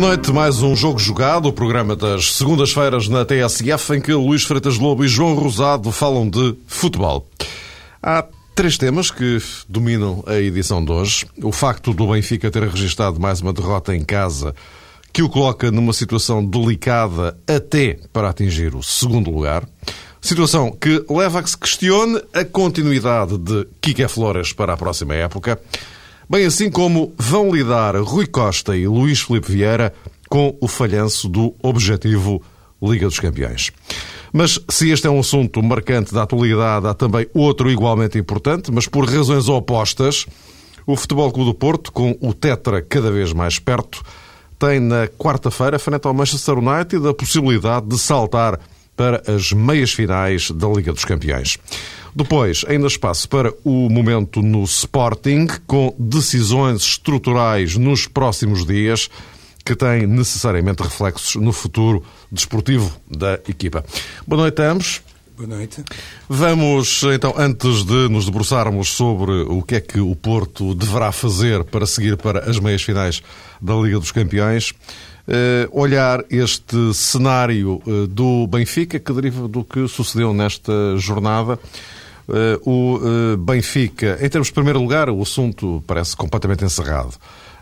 Boa noite, mais um jogo jogado, o programa das segundas-feiras na TSF, em que Luís Freitas Lobo e João Rosado falam de futebol. Há três temas que dominam a edição de hoje. O facto do Benfica ter registrado mais uma derrota em casa, que o coloca numa situação delicada até para atingir o segundo lugar. Situação que leva a que se questione a continuidade de Kike Flores para a próxima época bem assim como vão lidar Rui Costa e Luís Filipe Vieira com o falhanço do objetivo Liga dos Campeões. Mas se este é um assunto marcante da atualidade, há também outro igualmente importante, mas por razões opostas. O Futebol Clube do Porto, com o Tetra cada vez mais perto, tem na quarta-feira, frente ao Manchester United, a possibilidade de saltar para as meias finais da Liga dos Campeões. Depois, ainda espaço para o momento no Sporting, com decisões estruturais nos próximos dias que têm necessariamente reflexos no futuro desportivo da equipa. Boa noite a ambos. Boa noite. Vamos, então, antes de nos debruçarmos sobre o que é que o Porto deverá fazer para seguir para as meias finais da Liga dos Campeões, olhar este cenário eh, do Benfica, que deriva do que sucedeu nesta jornada. Eh, o eh, Benfica, em termos de primeiro lugar, o assunto parece completamente encerrado.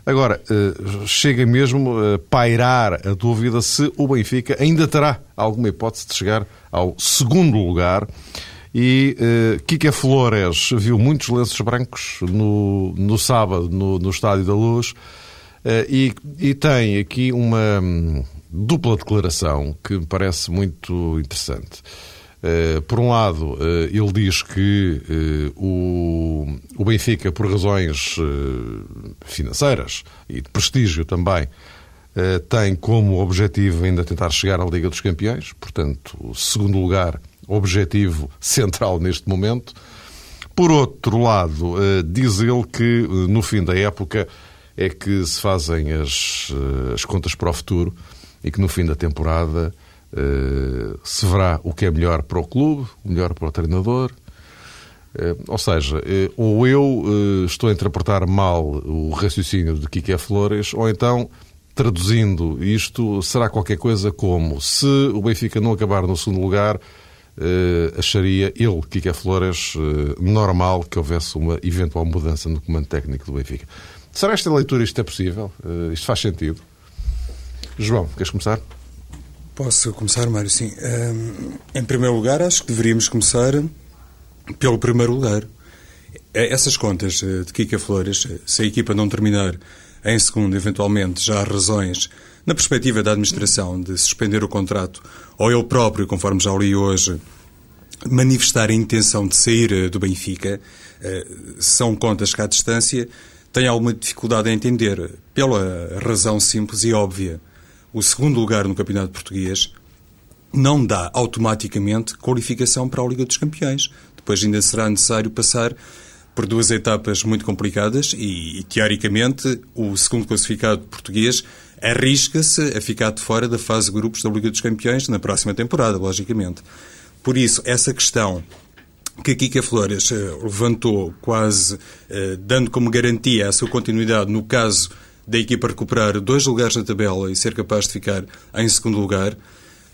Agora, eh, chega mesmo a pairar a dúvida se o Benfica ainda terá alguma hipótese de chegar ao segundo lugar. E Kike Flores viu muitos lenços brancos no, no sábado no, no Estádio da Luz e, e tem aqui uma hum, dupla declaração que me parece muito interessante. Eh, por um lado, eh, ele diz que eh, o Benfica, por razões financeiras e de prestígio também, tem como objetivo ainda tentar chegar à Liga dos Campeões, portanto, o segundo lugar, objetivo central neste momento. Por outro lado, diz ele que no fim da época é que se fazem as, as contas para o futuro e que no fim da temporada eh, se verá o que é melhor para o clube, o melhor para o treinador. Eh, ou seja, eh, ou eu estou a interpretar mal o raciocínio de Kike Flores, ou então, traduzindo isto, será qualquer coisa como se o Benfica não acabar no segundo lugar, acharia ele, Kike Flores, normal que houvesse uma eventual mudança no comando técnico do Benfica. Será esta leitura isto é possível? Isto faz sentido? João, queres começar? Posso começar, Mário? Sim. em primeiro lugar, acho que deveríamos começar pelo primeiro lugar. É, essas contas eh, de Kika Flores, eh, se a equipa não terminar em segundo, eventualmente já há razões, na perspectiva da administração, de suspender o contrato, ou ele próprio, conforme já li hoje, manifestar a intenção de sair eh, do Benfica, são contas que à distância têm alguma dificuldade em entender, pela razão simples e óbvia o segundo lugar no Campeonato Português não dá automaticamente qualificação para a Liga dos Campeões. Depois ainda será necessário passar por duas etapas muito complicadas e, e teoricamente, o segundo classificado português arrisca-se a ficar de fora da fase de grupos da Liga dos Campeões na próxima temporada, logicamente. Por isso, essa questão que a Kika Flores uh, levantou, quase uh, dando como garantia a sua continuidade no caso da equipa recuperar dois lugares na tabela e ser capaz de ficar em segundo lugar.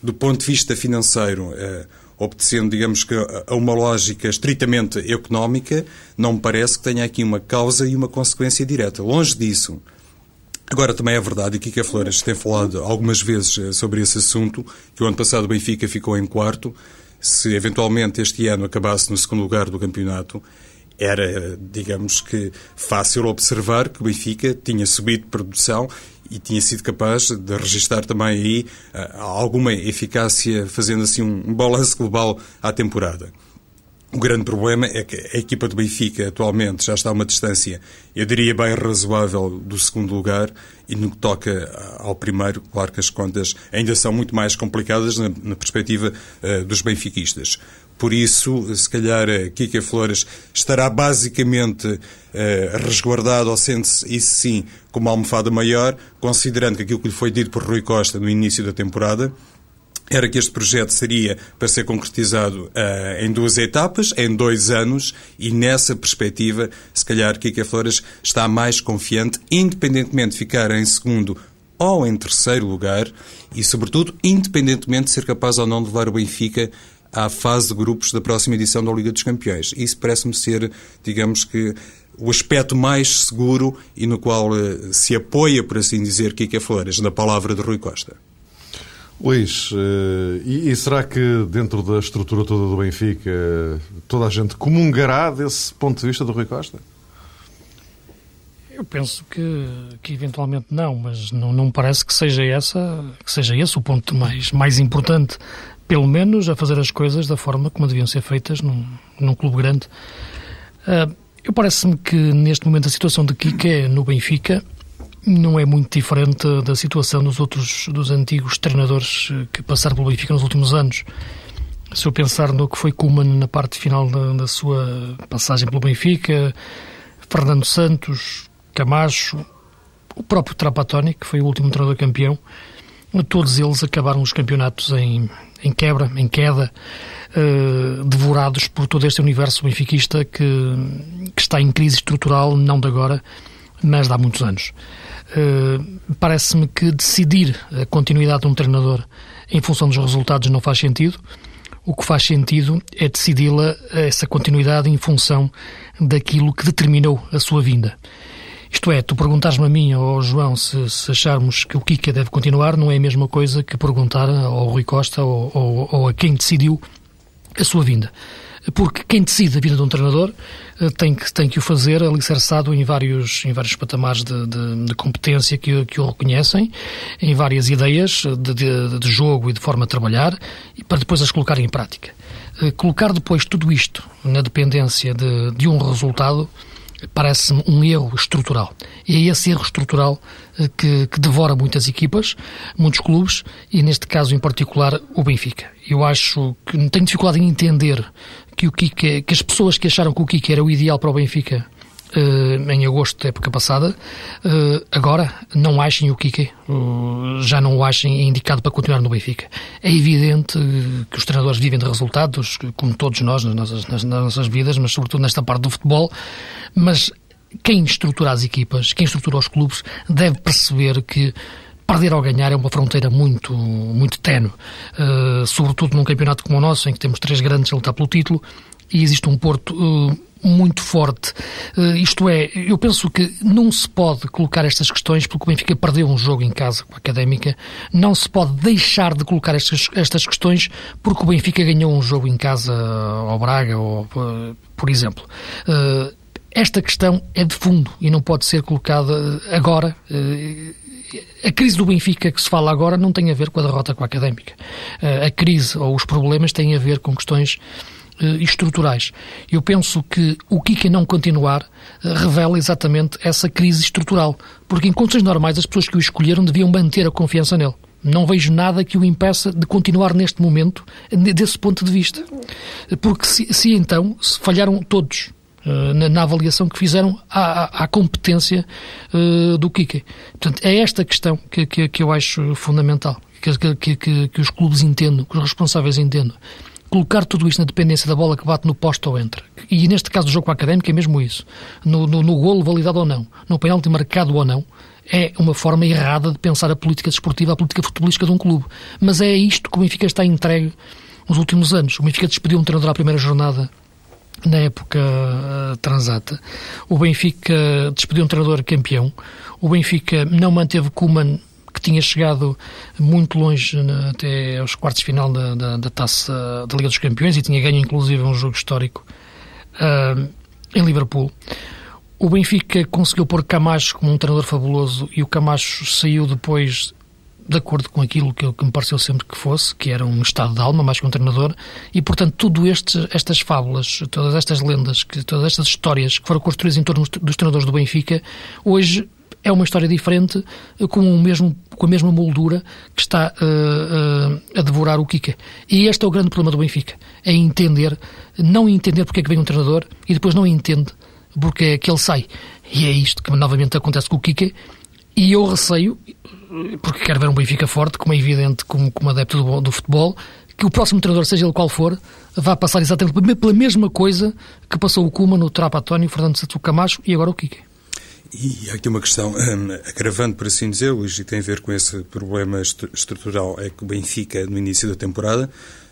Do ponto de vista financeiro, eh, obedecendo, digamos que, a uma lógica estritamente económica, não me parece que tenha aqui uma causa e uma consequência direta. Longe disso. Agora, também é verdade, e Kika Flores tem falado algumas vezes eh, sobre esse assunto, que o ano passado o Benfica ficou em quarto. Se eventualmente este ano acabasse no segundo lugar do campeonato, era, digamos que, fácil observar que o Benfica tinha subido de produção e tinha sido capaz de registrar também aí uh, alguma eficácia, fazendo assim um balanço global à temporada. O grande problema é que a equipa do Benfica atualmente já está a uma distância, eu diria bem razoável, do segundo lugar e no que toca ao primeiro, claro que as contas ainda são muito mais complicadas na, na perspectiva uh, dos benfiquistas. Por isso, se calhar, Kika Flores estará basicamente eh, resguardado, ou sente-se, isso sim, como uma almofada maior, considerando que aquilo que lhe foi dito por Rui Costa no início da temporada era que este projeto seria para ser concretizado uh, em duas etapas, em dois anos, e nessa perspectiva, se calhar, Kika Flores está mais confiante, independentemente de ficar em segundo ou em terceiro lugar e, sobretudo, independentemente de ser capaz ou não de levar o Benfica à fase de grupos da próxima edição da Liga dos Campeões. Isso parece-me ser, digamos que, o aspecto mais seguro e no qual eh, se apoia, por assim dizer, Kika Flores, na palavra de Rui Costa. Luís, eh, e, e, será que dentro da estrutura toda do Benfica toda a gente comungará desse ponto de vista do Rui Costa? Eu penso que, que eventualmente não, mas não, não parece que seja, essa, que seja esse o ponto mais, mais importante, pelo menos a fazer as coisas da forma como deviam ser feitas num, num clube grande. Uh, eu parece-me que neste momento a situação de Kike no Benfica não é muito diferente da situação dos outros, dos antigos treinadores que passaram pelo Benfica nos últimos anos. Se eu pensar no que foi Kuman na parte final da, da sua passagem pelo Benfica, Fernando Santos, Camacho, o próprio Trapattoni, que foi o último treinador campeão, todos eles acabaram os campeonatos em, em quebra, em queda, uh, devorados por todo este universo benfiquista que, que, está em crise estrutural, não de agora, mas de há muitos anos. Uh, Parece-me que decidir a continuidade de um treinador em função dos resultados não faz sentido. O que faz sentido é decidi-la, essa continuidade, em função daquilo que determinou a sua vinda. Isto é, tu perguntares-me a mim ou ao João se, se, acharmos que o Kika deve continuar, não é a mesma coisa que perguntar ao Rui Costa ou, ou, ou a quem decidiu a sua vinda porque quem decide a vida de um treinador eh, tem que, tem que o fazer alicerçado em vários, em vários patamares de, de, de competência que, que o reconhecem, em várias ideias de, de, de, jogo e de forma de trabalhar, e para depois as colocar em prática. Eh, colocar depois tudo isto na dependência de, de um resultado parece-me um erro estrutural. E é esse erro estrutural eh, que, que, devora muitas equipas, muitos clubes e, neste caso em particular, o Benfica. Eu acho que tenho dificuldade em entender que, o Kike, que as pessoas que acharam que o Kike era o ideal para o Benfica Uh, em agosto da época passada. Uh, agora, não achem o Kike, uh, já não o achem indicado para continuar no Benfica. É evidente que os treinadores vivem de resultados, como todos nós nas nossas, nas, nas nossas vidas, mas sobretudo nesta parte do futebol. Mas quem estrutura as equipas, quem estrutura os clubes, deve perceber que perder ou ganhar é uma fronteira muito, muito tenue, uh, sobretudo num campeonato como o nosso, em que temos três grandes a lutar pelo título e existe um Porto uh, muito forte. Uh, isto é, eu penso que não se pode colocar estas questões porque o Benfica perdeu um jogo em casa com a Académica, não se pode deixar de colocar estas, estas questões porque o Benfica ganhou um jogo em casa ao Braga, ou, por exemplo. Esta questão é de fundo e não pode ser colocada agora. A crise do Benfica que se fala agora não tem a ver com a derrota com a Académica. A crise ou os problemas têm a ver com questões uh, estruturais. Eu penso que o Kika não continuar uh, revela exatamente essa crise estrutural, porque em condições normais as pessoas que o escolheram deviam manter a confiança nele. Não vejo nada que o impeça de continuar neste momento desse ponto de vista. Porque se, se então se falharam todos na, na, avaliação que fizeram à, à competência uh, do Kike. Portanto, é esta questão que, que, que eu acho fundamental, que, que, que, os clubes entendam, que os responsáveis entendam colocar tudo isto na dependência da bola que bate no posto ou entra. E neste caso do jogo com a Académica é mesmo isso. No, no, no golo validado ou não, no penalti marcado ou não, é uma forma errada de pensar a política desportiva, a política futebolística de um clube. Mas é isto que o Benfica está entregue nos últimos anos. O Benfica despediu um treinador à primeira jornada na época uh, transata. O Benfica despediu um treinador campeão. O Benfica não manteve Kuman que tinha chegado muito longe até aos quartos de final da, da, da, taça da Liga dos Campeões e tinha ganho inclusive um jogo histórico uh, em Liverpool. O Benfica conseguiu pôr Camacho como um treinador fabuloso e o Camacho saiu depois de acordo com aquilo que, que, me pareceu sempre que fosse, que era um estado de alma mais que um treinador, e portanto tudo este, estas fábulas, todas estas lendas, que, todas estas histórias que foram construídas em torno dos treinadores do Benfica, hoje é uma história diferente, com, o mesmo, com a mesma moldura que está uh, uh, a devorar o Kika. E este é o grande problema do Benfica, é entender, não entender porque é que vem um treinador e depois não entende porque é que ele sai. E é isto que novamente acontece com o Kika. E eu receio, porque quero ver um Benfica forte, como é evidente, como, como adepto do, do futebol, que o próximo treinador, seja ele qual for, vá passar exatamente pela mesma coisa que passou o Kuma no Trapatónio, o Fernando Santos Camacho e agora o Kike. E há aqui uma questão um, agravante, por assim dizer, Luís, e tem a ver com esse problema estrutural, é que o Benfica, no início da temporada,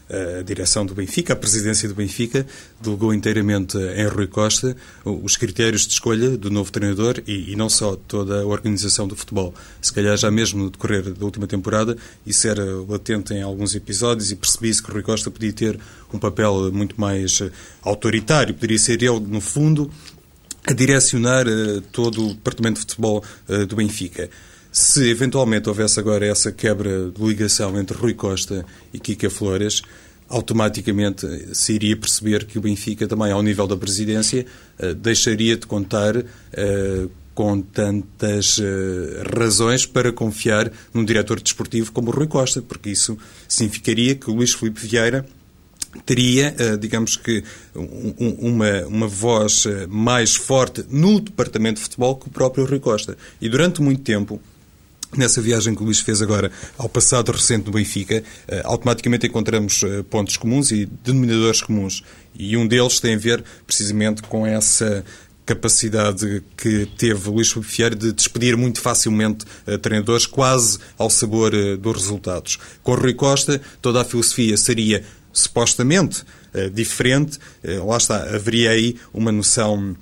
a direção do Benfica, a presidência do Benfica, delegou inteiramente em Rui Costa os critérios de escolha do novo treinador e, e, não só toda a organização do futebol. Se calhar já mesmo no decorrer da última temporada, isso era latente em alguns episódios e percebi-se que Rui Costa podia ter um papel muito mais autoritário, poderia ser ele, no fundo, a direcionar uh, todo o departamento de futebol uh, do Benfica. Se eventualmente houvesse agora essa quebra de ligação entre Rui Costa e Kika Flores, automaticamente se iria perceber que o Benfica, também ao nível da presidência, uh, deixaria de contar com tantas razões para confiar num diretor desportivo como Rui Costa, porque isso significaria que o Luís Filipe Vieira teria, eh, digamos que, uma, uma voz eh, mais forte no departamento de futebol que o próprio Rui Costa. E durante muito tempo, Nessa viagem que o Luís fez agora ao passado recente do Benfica, eh, automaticamente encontramos pontos comuns e denominadores comuns. E um deles tem a ver precisamente com essa capacidade que teve Luís Filipe Vieira de despedir muito facilmente treinadores, quase ao sabor dos resultados. Com Rui Costa, toda a filosofia seria supostamente diferente, lá está, haveria aí uma noção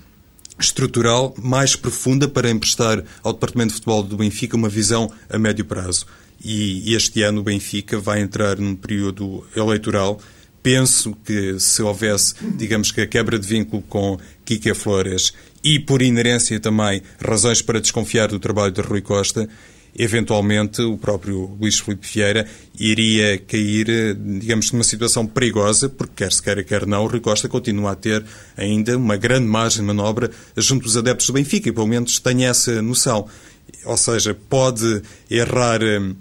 estrutural mais profunda para emprestar ao Departamento de Futebol do Benfica uma visão a médio prazo. E este ano o Benfica vai entrar num período eleitoral. Penso que se houvesse, digamos que a quebra de vínculo com Kika Flores e, por inerência também, razões para desconfiar do trabalho de Rui Costa, eventualmente o próprio Luís Filipe Vieira iria cair, digamos, numa situação perigosa, porque quer se queira, quer não, o Rui Costa continua a ter ainda uma grande margem de manobra junto dos adeptos do Benfica, e pelo menos tem essa noção. Ou seja, pode errar hum,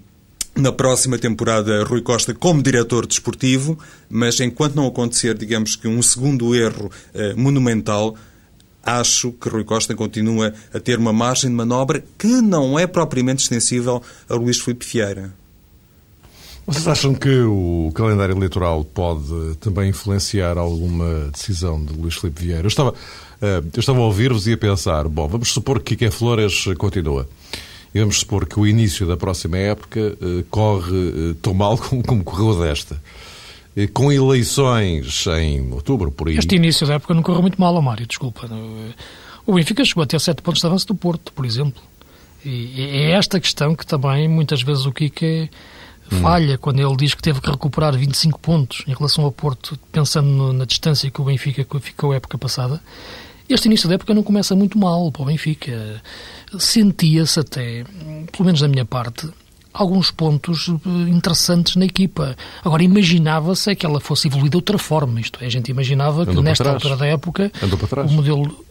na próxima temporada Rui Costa como diretor desportivo, mas enquanto não acontecer, digamos que um segundo erro eh, monumental, acho que Rui Costa continua a ter uma margem de manobra que não é propriamente extensível a Luís Filipe Vieira. Vocês acham que o calendário eleitoral pode também influenciar alguma decisão de Luís Filipe Vieira? Eu estava, eh, eu estava a ouvir-vos e a pensar, bom, vamos supor que Kike Flores continua. E vamos supor que o início da próxima época eh, corre eh, tão mal como correu desta com eleições em outubro, por aí. Este início da época não correu muito mal, Mário, desculpa. O Benfica chegou a ter sete pontos de avanço do Porto, por exemplo. E é esta questão que também muitas vezes o Kike falha hum. quando ele diz que teve que recuperar 25 pontos em relação ao Porto, pensando na distância que o Benfica ficou a época passada. Este início da época não começa muito mal para o Benfica. Sentia-se até, pelo menos da minha parte, alguns pontos eh, interessantes na equipa. Agora, imaginava-se que ela fosse evoluir de outra forma. Isto é, a gente imaginava Andou que nesta altura da época o modelo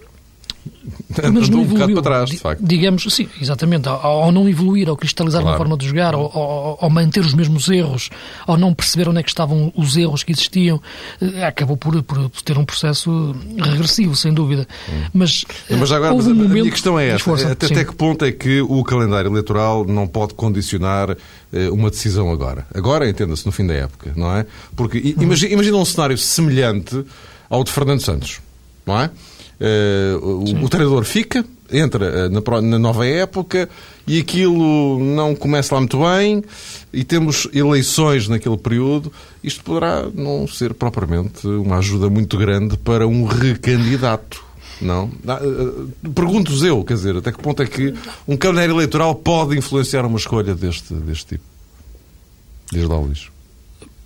mas não evoluiu, um bocado para trás, de facto. Digamos, sim, exatamente. Ao, ao não evoluir, ao cristalizar claro. uma forma de jogar, ao, ao, ao, manter os mesmos erros, ao não perceber onde é que estavam os erros que existiam, eh, acabou por, por ter um processo regressivo, sem dúvida. Hum. Mas, mas agora, mas um a, momento, minha questão é esta. até, até que ponto é que o calendário eleitoral não pode condicionar eh, uma decisão agora? Agora, entenda-se, no fim da época, não é? Porque hum. imagina, imagina um cenário semelhante ao de Fernando Santos, não é? Uh, o, o, treinador fica, entra uh, na, na, nova época e aquilo não começa lá muito bem e temos eleições naquele período. Isto poderá não ser propriamente uma ajuda muito grande para um recandidato. Não? Uh, Pergunto-vos eu, quer dizer, até que ponto é que um calendário eleitoral pode influenciar uma escolha deste, deste tipo? Desde lá, Luís.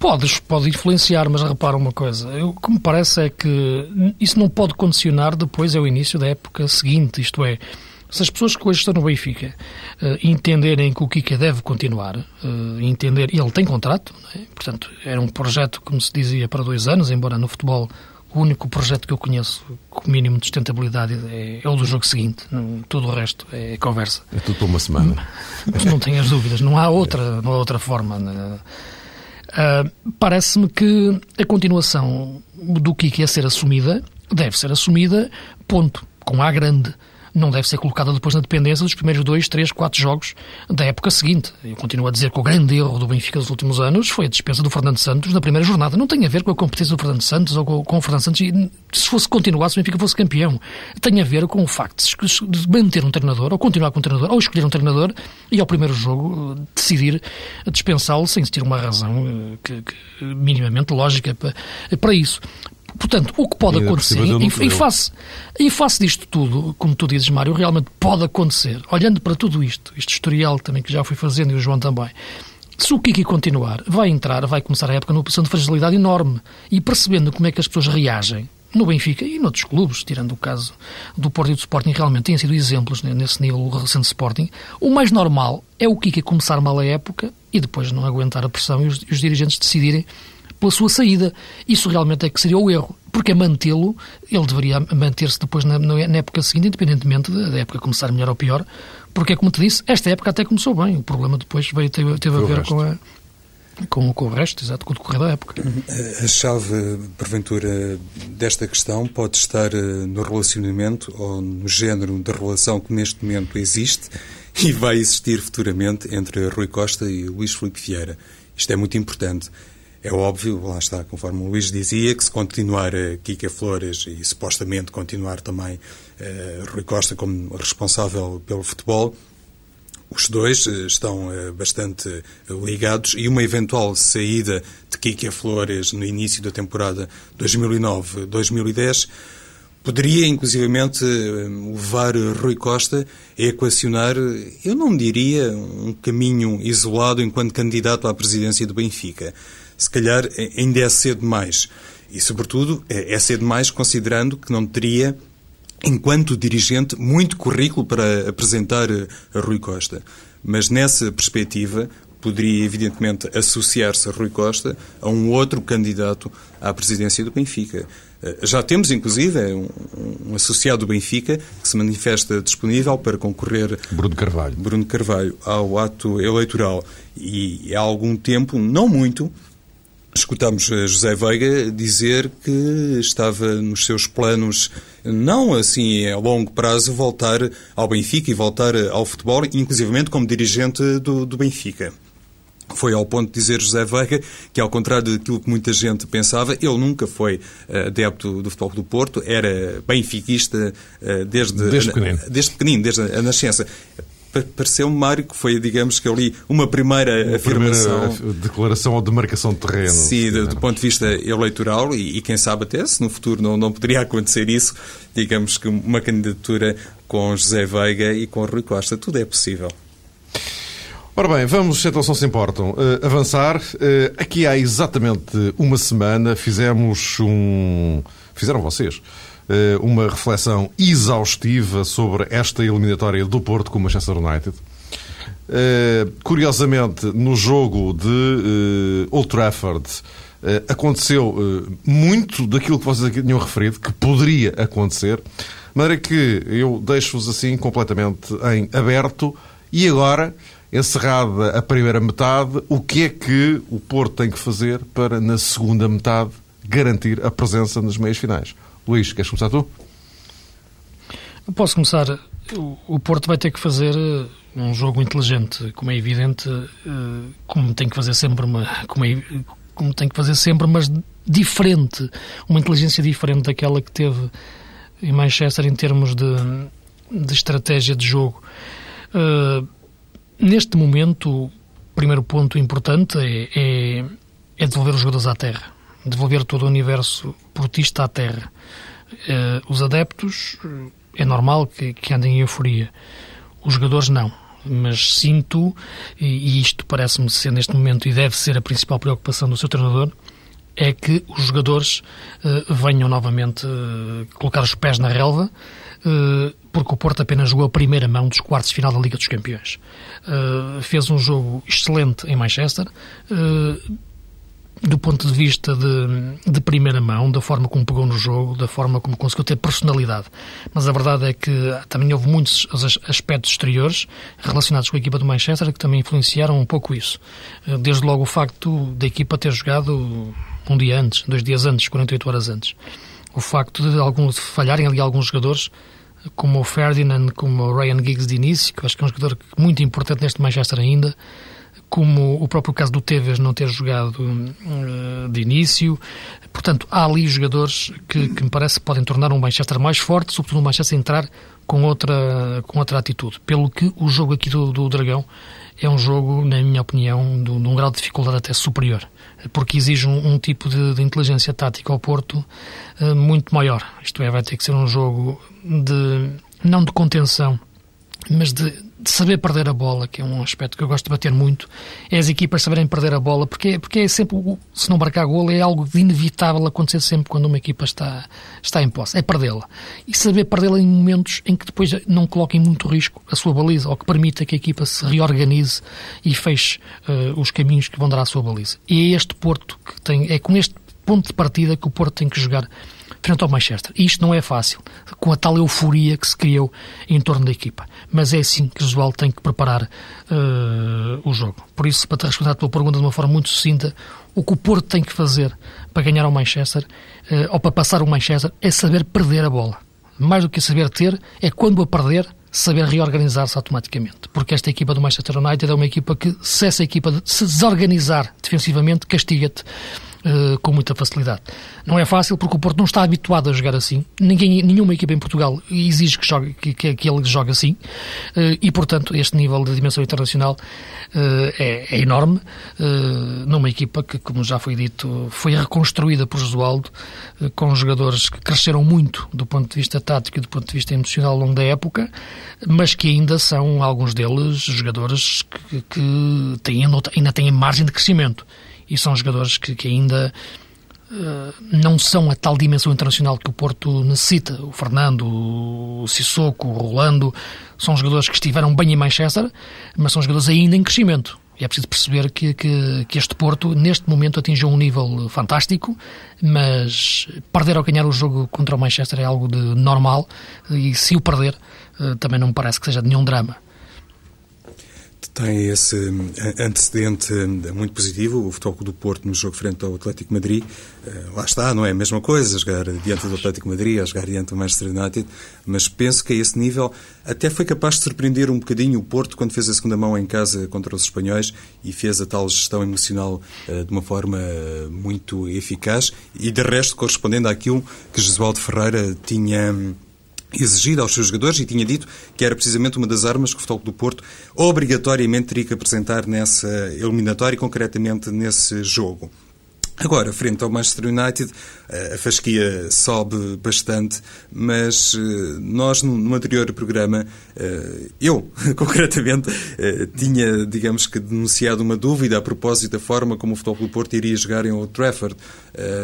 Pode, pode influenciar, mas repara uma coisa. O que me parece é que isso não pode condicionar depois ao início da época seguinte. Isto é, se as pessoas que hoje estão no Benfica uh, entenderem que o Kika deve continuar, uh, entender, ele tem contrato, é? portanto, era um projeto, como se dizia, para dois anos, embora no futebol o único projeto que eu conheço com mínimo de sustentabilidade é, é o do jogo seguinte. Tudo o resto é conversa. É tudo por uma semana. Não tenhas dúvidas. Não há outra, não há outra forma. Né? Uh, Parece-me que a continuação do que é ser assumida deve ser assumida, ponto, com A grande. Não deve ser colocada depois na dependência dos primeiros dois, três, quatro jogos da época seguinte. Eu continuo a dizer que o grande erro do Benfica dos últimos anos foi a dispensa do Fernando Santos na primeira jornada. Não tem a ver com a competência do Fernando Santos ou com, o Fernando Santos. E, se fosse continuar, se o Benfica fosse campeão, tem a ver com o facto de manter um treinador, ou continuar com um treinador, ou escolher um treinador e ao primeiro jogo decidir dispensá-lo sem ter uma razão eh, que, que, minimamente lógica para, para isso. Portanto, o que pode acontecer, em, em, face, em face disto tudo, como tu dizes, Mário, realmente pode acontecer, olhando para tudo isto, este historial também que já fui fazendo e o João também, se o Kiki continuar, vai entrar, vai começar a época numa posição de fragilidade enorme e percebendo como é que as pessoas reagem no Benfica e noutros clubes, tirando o caso do Porto e do Sporting, realmente têm sido exemplos nesse nível recente Sporting, o mais normal é o Kiki começar mal a época e depois não aguentar a pressão e os, e os dirigentes decidirem pela sua saída. Isso realmente é que seria o erro, porque a mantê-lo, ele deveria manter-se depois na, na, época seguinte, independentemente da época começar melhor ou pior, porque, como te disse, esta época até começou bem. O problema depois veio, teve, teve a ver com a, com, com o resto, exato, com o decorrer da época. A chave, porventura, desta questão pode estar eh, no relacionamento ou no género de relação que neste momento existe e vai existir futuramente entre Rui Costa e Luís Filipe Vieira. Isto é muito importante. É óbvio, lá está, conforme o Luís dizia, que se continuar uh, Kika Flores e supostamente continuar também uh, Rui Costa como responsável pelo futebol, os dois uh, estão bastante ligados. E uma eventual saída de Kika Flores no início da temporada 2009-2010 poderia inclusivamente levar Rui Costa a equacionar, eu não diria um caminho isolado enquanto candidato à presidência do Benfica se calhar ainda é cedo demais. E, sobretudo, é, é cedo demais considerando que não teria, enquanto dirigente, muito currículo para apresentar a Rui Costa. Mas nessa perspectiva, poderia, evidentemente, associar-se a Rui Costa a um outro candidato à presidência do Benfica. Eh, já temos, inclusive, um, um, associado do Benfica que se manifesta disponível para concorrer. Bruno Carvalho. Bruno Carvalho, ao ato eleitoral. E há algum tempo, não muito, Escutamos José Veiga dizer que estava nos seus planos, não assim a longo prazo, voltar ao Benfica e voltar ao futebol, inclusivamente como dirigente do, do Benfica. Foi ao ponto de dizer José Veiga que, ao contrário daquilo que muita gente pensava, ele nunca foi eh, adepto do futebol do Porto, era benfiquista eh, desde, desde pequenino, desde, pequenino, desde a nascença pareceu-me, Mário, que foi, digamos que ali uma primeira uma afirmação. Primeira declaração ou demarcação de terreno. Sim, do, do, ponto de vista eleitoral, e, e, quem sabe até se no futuro não, não poderia acontecer isso, digamos que uma candidatura com José Veiga e com Rui Costa, tudo é possível. Ora bem, vamos, então, se não se importam, uh, avançar. Uh, aqui há exatamente uma semana fizemos um. Fizeram vocês uma reflexão exaustiva sobre esta eliminatória do Porto com o Manchester United. Eh, curiosamente, no jogo de eh, Old Trafford, aconteceu muito daquilo que vocês aqui tinham referido, que poderia acontecer, de maneira que eu deixo-vos assim completamente em aberto e agora, encerrada a primeira metade, o que é que o Porto tem que fazer para, na segunda metade, garantir a presença nas meias finais? Luís, queres começar tu? Posso começar. O Porto vai ter que fazer eh, um jogo inteligente, como é evidente, eh, como tem que fazer sempre, uma, como, é, como tem que fazer sempre, mas diferente, uma inteligência diferente daquela que teve em Manchester em termos de, de estratégia de jogo. Uh, neste momento, o primeiro ponto importante é, é, é devolver os jogadores à terra, devolver todo o universo portista à terra. Uh, os adeptos, é normal que, que andem em euforia. Os jogadores não. Mas sinto, e, e isto parece-me ser neste momento e deve ser a principal preocupação do seu treinador, é que os jogadores uh, venham novamente uh, colocar os pés na relva, uh, porque o Porto apenas jogou a primeira mão dos quartos de final da Liga dos Campeões. fez um jogo excelente em Manchester do ponto de vista de, de, primeira mão, da forma como pegou no jogo, da forma como conseguiu ter personalidade. Mas a verdade é que também houve muitos aspectos exteriores relacionados com a equipa do Manchester que também influenciaram um pouco isso. Eh, desde logo o facto da equipa ter jogado um dia antes, dois dias antes, 48 horas antes. O facto de, alguns, de falharem ali alguns jogadores como o Ferdinand, como o Ryan Giggs de início, que acho que é um jogador muito importante neste Manchester ainda, como o próprio caso do Tevez não ter jogado uh, de início. Portanto, há ali jogadores que, que me parece podem tornar um Manchester mais forte, sobretudo um Manchester entrar com outra, com outra atitude. Pelo que o jogo aqui do, do Dragão é um jogo, na minha opinião, de, de um grau de dificuldade até superior, porque exige um, um tipo de, de, inteligência tática ao Porto uh, muito maior. Isto é, vai ter que ser um jogo de não de contenção, mas de saber perder a bola, que é um aspecto que eu gosto de bater muito, é as equipas saberem perder a bola, porque, porque é sempre, se não marcar golo, é algo de inevitável acontecer sempre quando uma equipa está, está em posse, é perdê-la. E saber perdê-la em momentos em que depois não coloque em muito risco a sua baliza, ou que permita que a equipa se reorganize e feche uh, os caminhos que vão dar à sua baliza. E é este Porto que tem, é com este ponto de partida que o Porto tem que jogar frente ao Manchester. E isto não é fácil, com a tal euforia que se criou em torno da equipa. Mas é assim que o Josual tem que preparar uh, o jogo. Por isso, para te responder à tua pergunta de uma forma muito sucinta, o que o Porto tem que fazer para ganhar ao Manchester, uh, ou para passar o Manchester, é saber perder a bola. Mais do que saber ter, é quando a perder, saber reorganizar-se automaticamente. Porque esta equipa do Manchester United é uma equipa que, se essa equipa se desorganizar defensivamente, castiga-te uh, com muita facilidade. Não é fácil porque o Porto não está habituado a jogar assim. Ninguém, nenhuma equipa em Portugal exige que, jogue, que, que, que ele jogue assim. Uh, e, portanto, este nível de dimensão internacional uh, é, é, enorme. numa equipa que, como já foi dito, foi reconstruída por Josualdo, com jogadores que cresceram muito do ponto de vista tático e do ponto de vista emocional ao longo da época, mas que ainda são, alguns deles, jogadores que, que têm, ainda têm margem de crescimento e são jogadores que, que ainda uh, não são a tal dimensão internacional que o Porto necessita. O Fernando, o Sissoko, o Rolando, são jogadores que estiveram bem em Manchester, mas são jogadores ainda em crescimento. E é preciso perceber que, que, que, este Porto, neste momento, atingiu um nível fantástico, mas perder ou ganhar o jogo contra o Manchester é algo de normal, e se o perder, uh, também não me parece que seja nenhum drama tem esse eh, antecedente eh, muito positivo, o Futebol do Porto no jogo frente ao Atlético Madrid. Eh, lá está, não é a mesma coisa, jogar diante do Atlético Madrid, a jogar diante do Manchester United, mas penso que a esse nível até foi capaz de surpreender um bocadinho o Porto quando fez a segunda mão em casa contra os espanhóis e fez a tal gestão emocional de uma forma muito eficaz e, de resto, correspondendo àquilo que Jesualdo Ferreira tinha exigido aos seus jogadores e tinha dito que era precisamente uma das armas que o Futebol do Porto obrigatoriamente teria que apresentar nessa eliminatória e concretamente nesse jogo. Agora, frente ao Manchester United, a fasquia sobe bastante, mas eh, nós, no anterior programa, eh, eu, concretamente, eh, tinha, digamos que, denunciado uma dúvida a propósito da forma como o Futebol do Porto iria jogar em Old Trafford.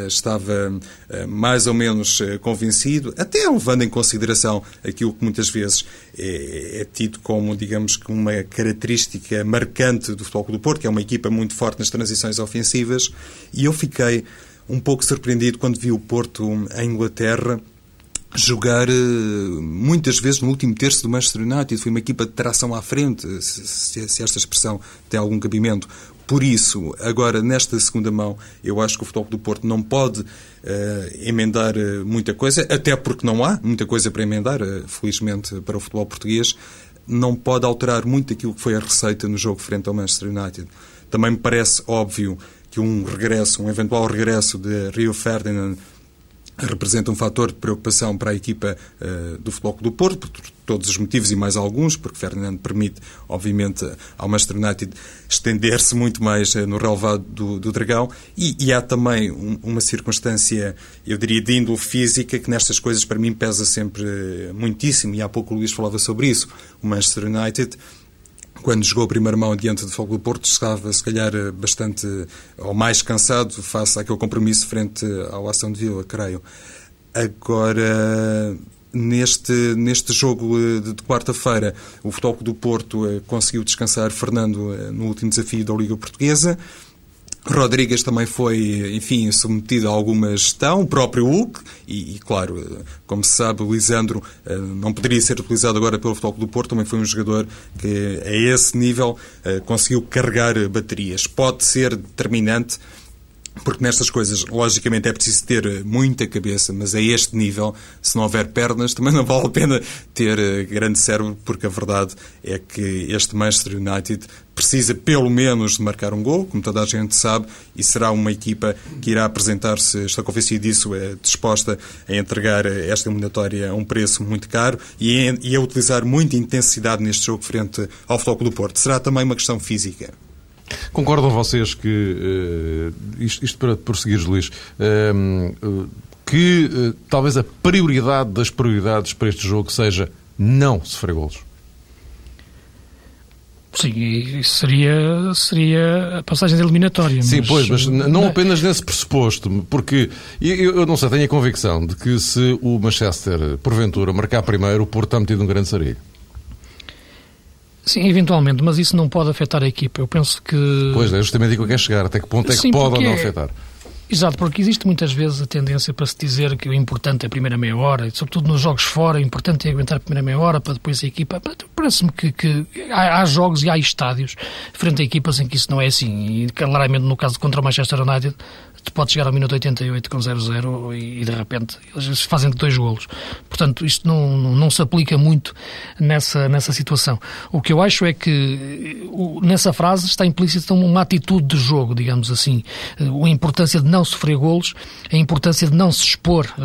Estava mais ou menos convencido, até levando em consideração aquilo que muitas vezes é, é tido como, digamos que, uma característica marcante do Futebol do Porto, que é uma equipa muito forte nas transições ofensivas, e eu fiquei um pouco surpreendido quando vi o Porto em Inglaterra jogar eh, muitas vezes no último terço do Manchester United. Foi uma equipa de tração à frente, se, esta expressão tem algum cabimento. Por isso, agora, nesta segunda mão, eu acho que o Futebol do Porto não pode uh, emendar uh, muita coisa, até porque não há muita coisa para emendar, uh, felizmente, para o futebol português. Não pode alterar muito aquilo que foi a receita no jogo frente ao Manchester United. Também me parece óbvio que um regresso, um eventual regresso de Rio Ferdinand representa um fator de preocupação para a equipa uh, do Futebol do Porto, por todos os motivos e mais alguns, porque Ferdinand permite, obviamente, ao Manchester United estender-se muito mais uh, no relevado do, do Dragão, e, e há também um, uma circunstância, eu diria, de índole física, que nestas coisas para mim pesa sempre uh, muitíssimo, e há pouco o Luís falava sobre isso. O Manchester United quando jogou a primeira mão diante do Fogo do Porto, estava se calhar bastante ou mais cansado face àquele compromisso frente ao Ação de Vila, creio. Agora, neste, neste jogo de, de quarta-feira, o Futebol do Porto eh, conseguiu descansar Fernando eh, no último desafio da Liga Portuguesa. Rodrigues também foi, enfim, submetido a alguma gestão, o próprio Hulk, e, e, claro, como se sabe, o Lisandro eh, não poderia ser utilizado agora pelo Futebol do Porto, também foi um jogador que, a esse nível, eh, conseguiu carregar baterias. Pode ser determinante porque nestas coisas, logicamente, é preciso ter muita cabeça, mas a este nível, se não houver pernas, também não vale a pena ter eh, grande cérebro, porque a verdade é que este Manchester United precisa pelo menos de marcar um gol, como toda a gente sabe, e será uma equipa que irá apresentar-se, estou convencido disso, é disposta a entregar esta eliminatória a um preço muito caro e a, utilizar muita intensidade neste jogo frente ao Floco do Porto. Será também uma questão física. Concordam vocês que, uh, isto, isto, para prosseguir, Luís, uh, que uh, talvez a prioridade das prioridades para este jogo seja não sofrer golos? Sim, isso seria, seria a passagem da eliminatória. Sim, mas, pois, mas não apenas nesse pressuposto, porque eu, eu, não sei, tenho a convicção de que se o Manchester, porventura, marcar primeiro, o Porto está metido num grande sarilho. Sim, eventualmente, mas isso não pode afetar a equipa. Eu penso que. Pois é, justamente aí que eu quero chegar. Até que ponto é que Sim, pode ou não é... afetar? Exato, porque existe muitas vezes a tendência para se dizer que o importante é a primeira meia hora, e sobretudo nos jogos fora, o importante é aguentar a primeira meia hora para depois a equipa. Parece-me que, que há, há, jogos e há estádios frente a equipas em que isso não é assim. E claramente no caso contra o Manchester United, tu podes chegar ao minuto 88 com 0-0 e, e, de repente eles fazem dois golos. Portanto, isto não, não, se aplica muito nessa, nessa situação. O que eu acho é que o, nessa frase está implícita uma atitude de jogo, digamos assim. A importância de não sofrer golos, a importância de não se expor uh,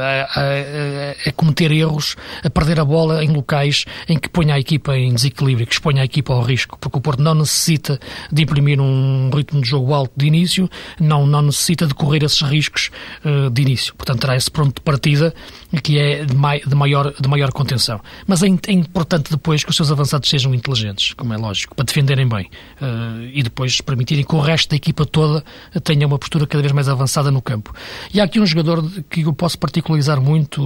a, a, a, cometer erros, a perder a bola em locais em que ponha a equipa em desequilíbrio, que exponha a equipa ao risco, porque o Porto não necessita de imprimir um ritmo de jogo alto de início, não, não necessita de correr esses riscos uh, de início. Portanto, terá esse pronto de partida que é de, mai, de, maior, de maior contenção. Mas é, é, importante depois que os seus avançados sejam inteligentes, como é lógico, para defenderem bem uh, e depois permitirem que o resto da equipa toda tenha uma postura cada vez mais avançada no campo. E há aqui um jogador que eu posso particularizar muito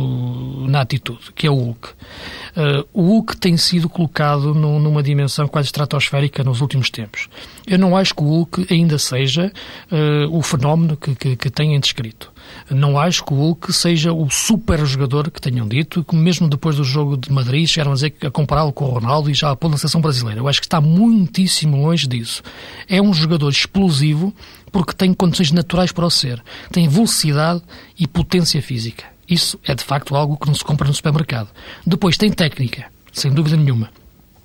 na atitude, que é o Hulk. Uh, o Hulk tem sido colocado no, numa dimensão quase estratosférica nos últimos tempos. Eu não acho que o Hulk ainda seja uh, o fenómeno que, que, que têm descrito. Não acho que o Hulk seja o super jogador que tenham dito, que mesmo depois do jogo de Madrid chegaram a, dizer, a compará-lo com o Ronaldo e já a pôr na seleção brasileira. Eu acho que está muitíssimo longe disso. É um jogador explosivo porque tem condições naturais para o ser. Tem velocidade e potência física. Isso é de facto algo que não se compra no supermercado. Depois tem técnica, sem dúvida nenhuma.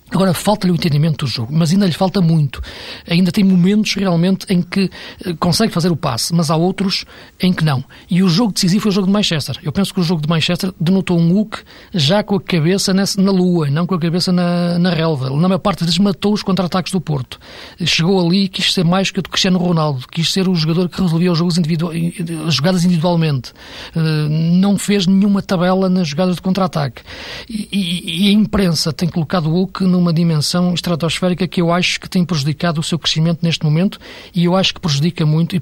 Agora, falta-lhe o entendimento do jogo, mas ainda lhe falta muito. Ainda tem momentos realmente em que eh, consegue fazer o passe, mas há outros em que não. E o jogo decisivo foi o jogo de Manchester. Eu penso que o jogo de Manchester denotou um Hulk já com a cabeça na lua, não com a cabeça na, na relva. Na maior parte vezes, matou os contra-ataques do Porto. Chegou ali e quis ser mais que o Cristiano Ronaldo, quis ser o jogador que resolvia os jogos individual, as jogadas individualmente. Eh, não fez nenhuma tabela nas jogadas de contra-ataque. E, e, e, a imprensa tem colocado o Hulk no numa dimensão estratosférica que eu acho que tem prejudicado o seu crescimento neste momento e eu acho que prejudica muito e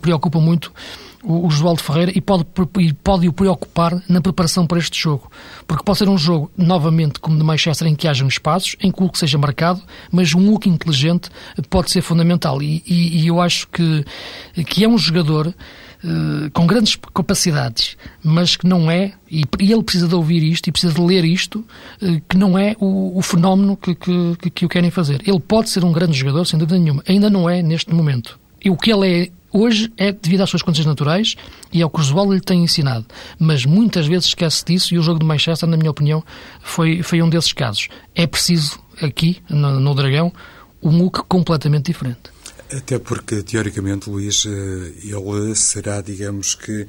preocupa muito o, João de Ferreira e pode, e pode o preocupar na preparação para este jogo. Porque pode ser um jogo, novamente, como de Manchester, em que haja espaços, em que o Hulk seja marcado, mas um Hulk inteligente pode ser fundamental. E, e, e eu acho que, que é um jogador eh, com grandes capacidades, mas que não é, e, ele precisa de ouvir isto e precisa de ler isto, uh, que não é o, o fenómeno que, que, que, o querem fazer. Ele pode ser um grande jogador, sem dúvida nenhuma, ainda não é neste momento. E o que ele é hoje é devido às suas condições naturais e ao que o Josual lhe tem ensinado. Mas muitas vezes esquece disso e o jogo de Manchester, na minha opinião, foi, foi um desses casos. É preciso, aqui, no, no Dragão, um look completamente diferente. Até porque, teoricamente, Luís, eh, ele será, digamos que,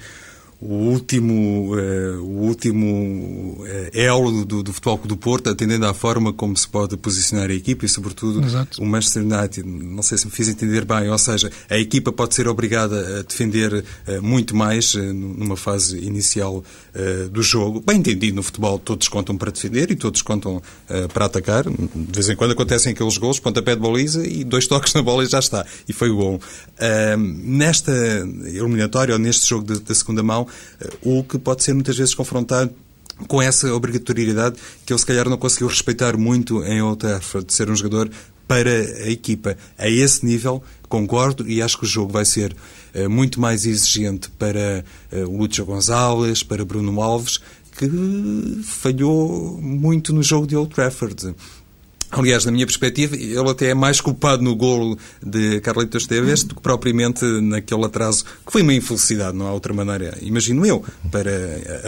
o último, uh, o último uh, elo do, do Futebol do Porto, atendendo à forma como se pode posicionar a equipa e, sobretudo, Exato. o Manchester United. Não sei se me fiz entender bem, ou seja, a equipa pode ser obrigada a defender uh, muito mais numa fase inicial do jogo. Bem entendido, no futebol todos contam para defender e todos contam para atacar. De vez em quando acontecem aqueles gols, pontapé de baliza e dois toques na bola e já está. E foi o gol. nesta eliminatória, ou neste jogo da segunda mão, o que pode ser muitas vezes confrontado com essa obrigatoriedade que ele se calhar não conseguiu respeitar muito em Trafford, de ser um jogador para a equipa. A esse nível, concordo e acho que o jogo vai ser uh, muito mais exigente para uh, Lúcio Gonzalez, para Bruno Alves, que falhou muito no jogo de Old Trafford. Aliás, na minha perspectiva, ele até é mais culpado no golo de Carlitos Teves do que propriamente naquele atraso, que foi uma infelicidade, não há outra maneira, imagino eu, para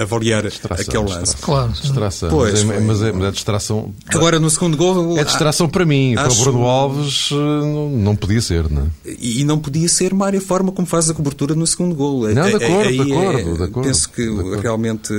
avaliar distração, aquele lance. Claro, distração. Pois, mas, é, mas, é, mas é distração. Agora, no segundo golo. É distração para mim. Acho... Para o Bruno Alves não, não podia ser, não é? E, não podia ser, Mário, a forma como faz a cobertura no segundo golo. Não, de acordo, de acordo, de acordo. Penso que realmente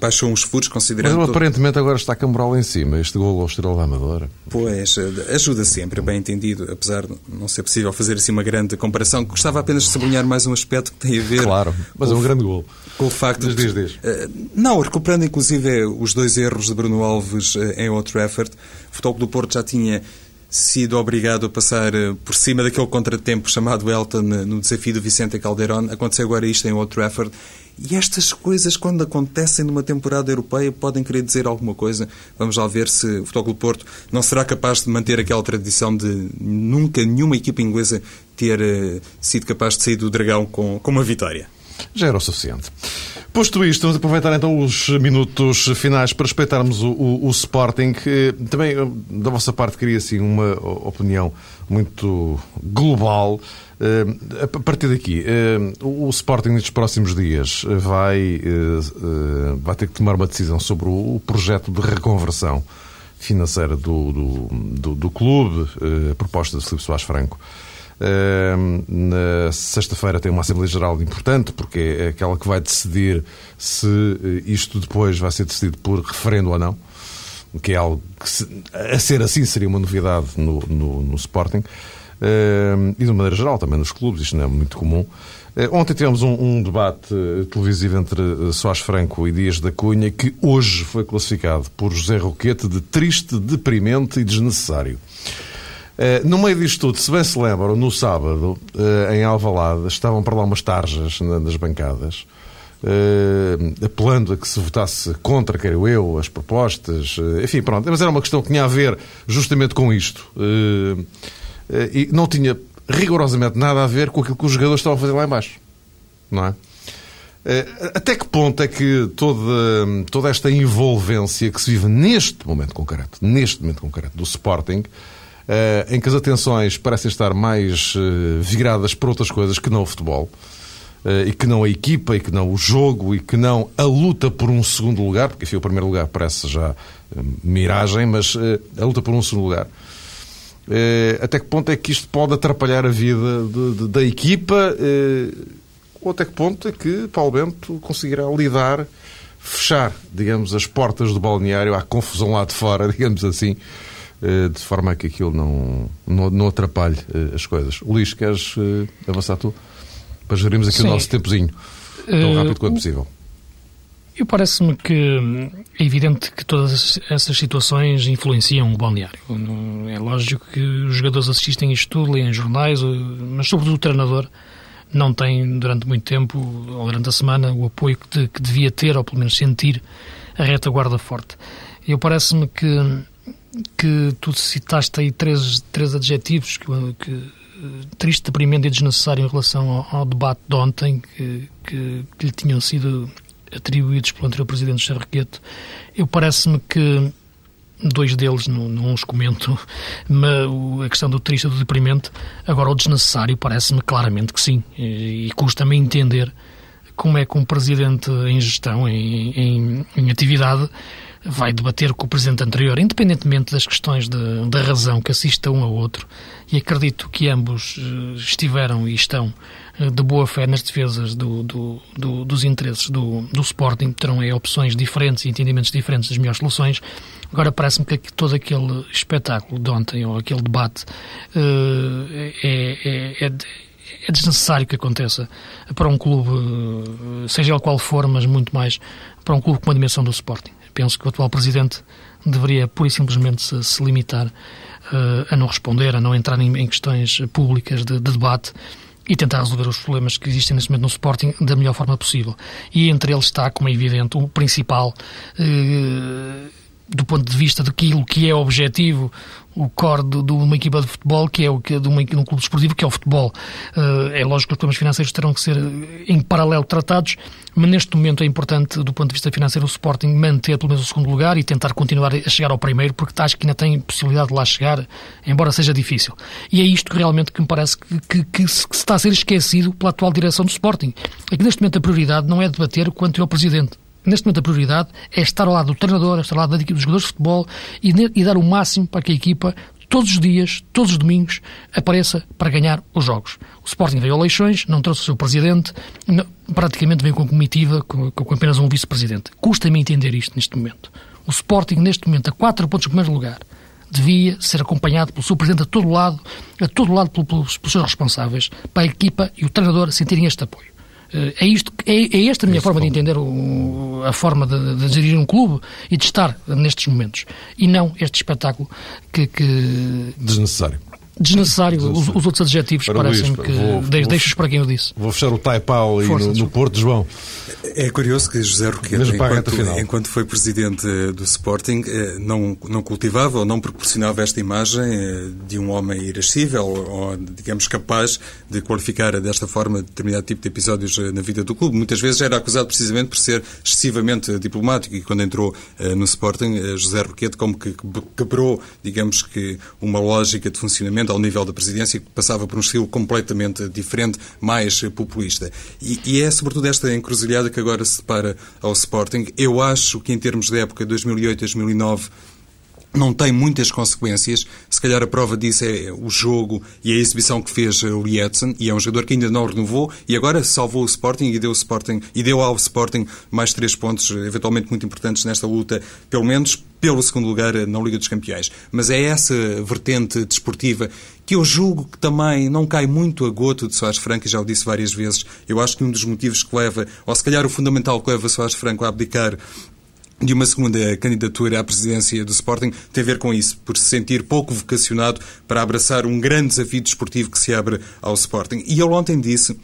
baixou uns furos, considerando. Mas aparentemente agora está Cambrol em cima. Este golo ao Estrela da Amadora. Pois, ajuda sempre, bem entendido, apesar de não ser possível fazer assim uma grande comparação. Gostava apenas de sublinhar mais um aspecto que tem a ver. Claro, mas é um grande gol. Com o facto diz, de. Diz, diz. Uh, não, recuperando inclusive os dois erros de Bruno Alves uh, em Old Trafford, o Futebol do Porto já tinha sido obrigado a passar uh, por cima daquele contratempo chamado Elton no desafio do Vicente Calderón. Aconteceu agora isto em Old Trafford e estas coisas, quando acontecem numa temporada europeia, podem querer dizer alguma coisa. Vamos lá ver se o Futebol Porto não será capaz de manter aquela tradição de nunca nenhuma equipa inglesa ter uh, sido capaz de sair do Dragão com, com uma vitória. Já era o suficiente. Posto isto, vamos aproveitar então os minutos finais para respeitarmos o, o, o Sporting. Também, da vossa parte, queria assim uma opinião muito global. Eh, a partir daqui, eh, o Sporting nestes próximos dias vai, eh, vai ter que tomar uma decisão sobre o projeto de reconversão financeira do, do, do, do clube, a proposta de Filipe Soares Franco. Na sexta-feira tem uma Assembleia Geral importante, porque é aquela que vai decidir se isto depois vai ser decidido por referendo ou não, que é algo que, a ser assim, seria uma novidade no, no, no Sporting. E de maneira geral também nos clubes, isto não é muito comum. Uh, ontem tivemos um, um, debate eh, televisivo entre Soares Franco e Dias da Cunha que hoje foi classificado por José Roquete de triste, deprimente e desnecessário. Uh, no meio disto tudo, se bem se lembram, no sábado, em Alvalade, estavam para lá umas tarjas nas bancadas, apelando a que se votasse contra, quero eu, as propostas, enfim, pronto. Mas era uma questão que tinha a ver justamente com isto. Eh, e não tinha rigorosamente nada a ver com aquilo que os jogadores estavam a fazer lá embaixo. Não é? Eh, até que ponto é que toda, toda esta envolvência que se vive neste momento concreto, neste momento concreto do Sporting, eh, em que as atenções parecem estar mais viradas para outras coisas que não o futebol, e que não a equipa, e que não o jogo, e que não a luta por um segundo lugar, porque enfim, o primeiro lugar parece já miragem, mas a luta por um segundo lugar. Eh, até que ponto é que isto pode atrapalhar a vida de, de, da equipa? Eh, ou até que ponto é que Paulo Bento conseguirá lidar, fechar, digamos, as portas do balneário à confusão lá de fora, digamos assim, eh, de forma a que aquilo não, não, não atrapalhe as coisas. Luís, queres avançar tu? Para gerirmos aqui Sim. o nosso tempozinho tão rápido quanto possível. Eu parece-me que é evidente que todas essas situações influenciam o balneário. É lógico que os jogadores assistem isto tudo, leem jornais, mas sobretudo o treinador não tem durante muito tempo, ou durante a semana, o apoio que, de, que devia ter, ou pelo menos sentir, a retaguarda forte. Eu parece-me que, que tu citaste aí três, três adjetivos que, que triste, deprimente e desnecessário em relação ao, ao debate de ontem, que, que, que lhe tinham sido atribuídos pelo anterior presidente Charrequete, eu parece-me que dois deles, não, não os comento, mas a questão do triste e do deprimente, agora o desnecessário parece-me claramente que sim, e, e custa-me entender como é que um presidente em gestão, em, em, em, atividade, vai debater com o presidente anterior, independentemente das questões de, da razão que assista um ao outro, e acredito que ambos eh, estiveram e estão eh, de boa fé nas defesas do, do, do, dos interesses do, do Sporting, terão aí opções diferentes e entendimentos diferentes das melhores soluções. Agora parece-me que todo aquele espetáculo de ontem, ou aquele debate, eh, é, é, é, é desnecessário que aconteça para um clube, seja ele qual for, mas muito mais para um clube com a dimensão do Sporting. Penso que o atual presidente deveria pura e simplesmente se, se limitar uh, a não responder, a não entrar em, em questões públicas de, de debate e tentar resolver os problemas que existem neste momento no Sporting da melhor forma possível. E entre eles está, como é evidente, o principal, eh, do ponto de vista daquilo que é objetivo, o core de, de, uma equipa de futebol, que é o que de, uma, de um clube esportivo, que é o futebol. Uh, é lógico que os problemas financeiros terão que ser em paralelo tratados, mas neste momento é importante, do ponto de vista financeiro, o Sporting manter pelo menos o segundo lugar e tentar continuar a chegar ao primeiro, porque acho que ainda tem possibilidade de lá chegar, embora seja difícil. E é isto que realmente que me parece que, que, que, se, que está a ser esquecido pela atual direção do Sporting. É que neste momento a prioridade não é debater quanto é o Presidente neste momento a prioridade é estar ao lado do treinador, estar ao lado da equipe dos jogadores de futebol e, e, dar o máximo para que a equipa, todos os dias, todos os domingos, apareça para ganhar os jogos. O Sporting veio a eleições, não trouxe o seu presidente, praticamente veio com comitiva, com, com apenas um vice-presidente. Custa-me entender isto neste momento. O Sporting, neste momento, a quatro pontos do primeiro lugar, devia ser acompanhado pelo seu presidente a todo lado, a todo lado pelos, pelos seus responsáveis, para a equipa e o treinador sentirem este apoio. É, isto, é, é esta a minha forma de entender o, a forma de, de, gerir um clube e de estar nestes momentos. E não este espetáculo que. que... Desnecessário desnecessário. Os, os, outros adjetivos parecem que vou, deixos para quem eu disse. Vou fechar o taipau aí no, no Porto, João. É curioso que José Roquete, enquanto, enquanto, foi presidente do Sporting, eh, não, não cultivava ou não proporcionava esta imagem eh, de um homem irascível ou, digamos, capaz de qualificar desta forma determinado tipo de episódios eh, na vida do clube. Muitas vezes era acusado precisamente por ser excessivamente diplomático e quando entrou no Sporting, José Roquete como que quebrou, digamos que, uma lógica de funcionamento ao nível da presidência que passava por um estilo completamente diferente, mais populista. E, e é sobretudo esta encruzilhada que agora se depara ao Sporting. Eu acho que em termos de época 2008-2009 não tem muitas consequências. Se calhar a prova disso é o jogo e a exibição que fez o Lietzen, e é um jogador que ainda não renovou e agora salvou o Sporting e deu, o Sporting, e deu ao Sporting mais três pontos, eventualmente muito importantes nesta luta, pelo menos pelo segundo lugar na Liga dos Campeões. Mas é essa vertente desportiva que eu julgo que também não cai muito a goto de Soares Franco, e já o disse várias vezes. Eu acho que um dos motivos que leva, ou se calhar o fundamental que leva Soares Franco a abdicar de uma segunda candidatura à presidência do Sporting tem a ver com isso, por se sentir pouco vocacionado para abraçar um grande desafio desportivo que se abre ao Sporting. E ele ontem disse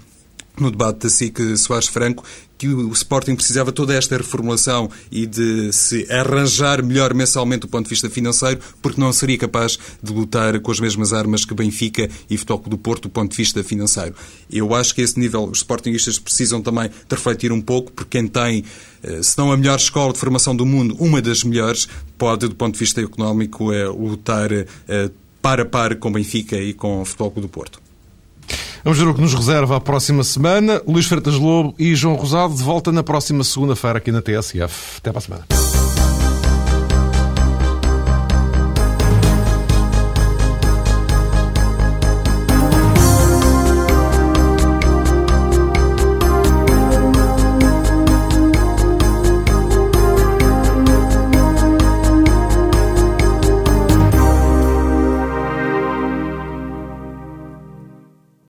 no debate da SIC Soares Franco que o Sporting precisava toda esta reformulação e de se arranjar melhor mensalmente do ponto de vista financeiro, porque não seria capaz de lutar com as mesmas armas que Benfica e Futebol do Porto do ponto de vista financeiro. Eu acho que a esse nível os Sportingistas precisam também de refletir um pouco, porque quem tem, eh, se não a melhor escola de formação do mundo, uma das melhores, pode, do ponto de vista económico, eh, lutar eh, para par com Benfica e com Futebol do Porto. Vamos ver o que nos reserva a próxima semana. Luís Freitas Lobo e João Rosado de volta na próxima segunda-feira aqui na TSF. Até para a semana.